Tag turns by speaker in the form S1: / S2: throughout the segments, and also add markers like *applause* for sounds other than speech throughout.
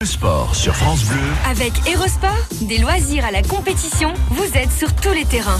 S1: Le sport sur France Bleu,
S2: Avec Erosport, des loisirs à la compétition, vous êtes sur tous les terrains.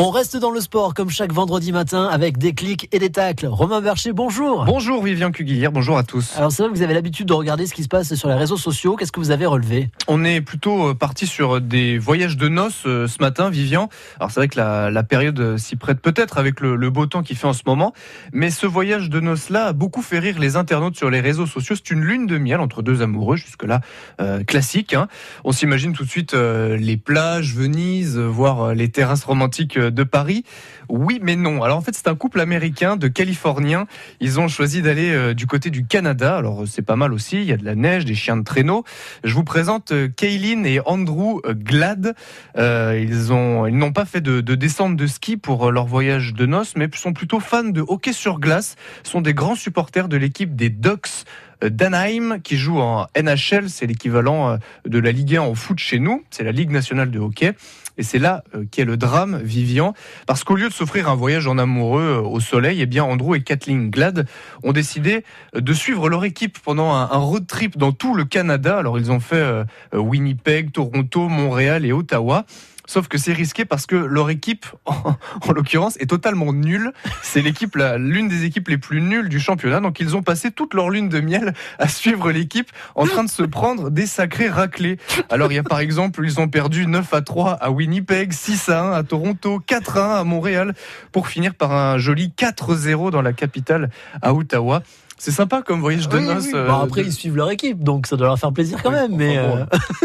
S3: On reste dans le sport comme chaque vendredi matin avec des clics et des tacles. Romain Bercher, bonjour.
S4: Bonjour Vivian Cuguillier, bonjour à tous.
S3: Alors c'est vrai que vous avez l'habitude de regarder ce qui se passe sur les réseaux sociaux. Qu'est-ce que vous avez relevé?
S4: On est plutôt euh, parti sur des voyages de noces euh, ce matin, Vivian. Alors c'est vrai que la, la période s'y prête peut-être avec le, le beau temps qu'il fait en ce moment, mais ce voyage de noces-là a beaucoup fait rire les internautes sur les réseaux sociaux. C'est une lune de miel entre deux amoureux, jusque-là euh, classique. hein. On s'imagine tout de suite euh, les plages, Venise, voire les terrasses romantiques de Paris. Oui, mais non. Alors en fait, c'est un couple américain de Californiens. Ils ont choisi d'aller euh, du côté du Canada. Alors euh, c'est pas mal aussi. Il y a de la neige, des chiens de traîneau. Je vous présente euh, Kaylin et Andrew Glad. Ils ont, ils n'ont pas fait de, de descente de ski pour leur voyage de noces, mais sont plutôt fans de hockey sur glace. Sont des grands supporters de l'équipe des Ducks d'Anaheim qui joue en NHL. C'est l'équivalent de la Ligue 1 en foot chez nous. C'est la Ligue nationale de hockey. Et c'est là euh, qu'est le drame, Vivian, parce qu'au lieu de s'offrir un voyage en amoureux euh, au soleil, eh bien Andrew et Kathleen Glad ont décidé euh, de suivre leur équipe pendant un, road trip dans tout le Canada. Alors ils ont fait Winnipeg, Toronto, Montréal et Ottawa. Sauf que c'est risqué parce que leur équipe, *laughs* en, en l'occurrence, est totalement nulle. C'est l'équipe, l'une des équipes les plus nulles du championnat. Donc ils ont passé toute leur lune de miel à suivre l'équipe en train de se prendre des sacrés raclés. Alors il y a par exemple, ils ont perdu 9 à 3 à Winnipeg, 6 à 1 à Toronto, 4 à 1 à Montréal, pour finir par un joli 4-0 dans la capitale à Ottawa. C'est sympa comme voyage de
S3: Oui,
S4: noces.
S3: oui.
S4: euh,
S3: Bon, après,
S4: de-
S3: ils suivent leur équipe, donc ça doit leur faire plaisir quand
S4: Oui,
S3: même. Mais euh,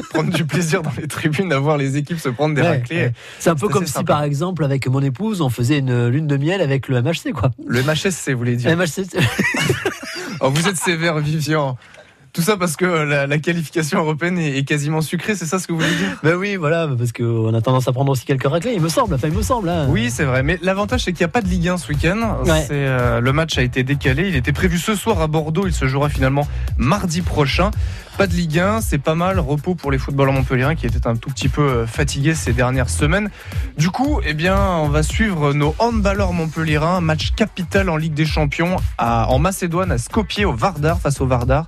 S4: prendre du plaisir dans les tribunes à voir les équipes se prendre des
S3: ouais,
S4: raclés.
S3: ouais. c'est un peu comme si,
S4: sympa.
S3: par exemple, avec mon épouse, on faisait une lune de miel avec le MHC, quoi.
S4: Le MHSC, vous voulez dire.
S3: MHC,
S4: Oh, vous êtes sévère, Vivian. Tout ça parce que la, la qualification européenne est, est quasiment sucrée, c'est ça ce que vous voulez dire?
S3: Ben oui, voilà, parce qu'on a tendance à prendre aussi quelques raclés, il me semble. Enfin, il me semble. hein.
S4: Oui, c'est vrai. Mais l'avantage, c'est qu'il n'y a pas de Ligue 1 ce week-end.
S3: Ouais.
S4: Euh, le match a été décalé. Il était prévu ce soir à Bordeaux. Il se jouera finalement mardi prochain. Pas de Ligue 1, c'est pas mal. Repos pour les footballeurs montpelliérains qui étaient un tout petit peu euh, fatigués ces dernières semaines. Du coup, eh bien, on va suivre nos handballeurs montpelliérains. Match capital en Ligue des Champions à- en Macédoine, à Skopje, au Vardar, face au Vardar.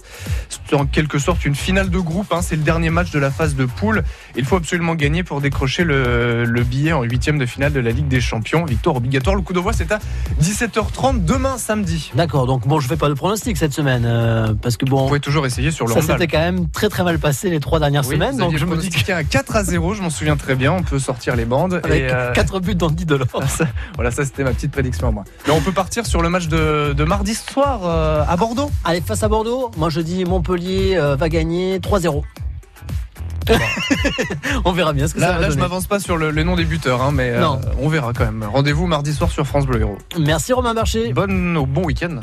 S4: C'est en quelque sorte une finale de groupe. hein. C'est le dernier match de la phase de poule. Il faut absolument gagner pour décrocher le, le billet en huitième de finale de la Ligue des Champions. Victoire obligatoire. Le coup d'envoi, c'est à 17h30 demain samedi.
S3: D'accord, donc bon, je fais pas de pronostic cette semaine, euh, parce que
S4: Vous
S3: bon,
S4: pouvez toujours essayer sur le
S3: ça s'était quand même très très mal passé les trois dernières
S4: Oui,
S3: semaines,
S4: vous
S3: donc je me dis
S4: un 4 à 0, je m'en souviens très bien. On peut sortir les bandes.
S3: avec
S4: Et, euh,
S3: 4 buts dans 10 de l'or.
S4: ça- voilà, ça c'était ma petite prédiction à moi. Mais on peut partir sur le match de, de mardi soir euh, à Bordeaux.
S3: Allez, face à Bordeaux, moi je dis Montpellier euh, va gagner 3-0. *laughs* on verra bien ce que ça
S4: Là,
S3: va
S4: là je
S3: donner.
S4: m'avance pas sur le, le nom des buteurs, hein, mais euh, on verra quand même. Rendez-vous mardi soir sur France Bleu Héros.
S3: Merci Romain Bercher.
S4: Bonne, bon week-end.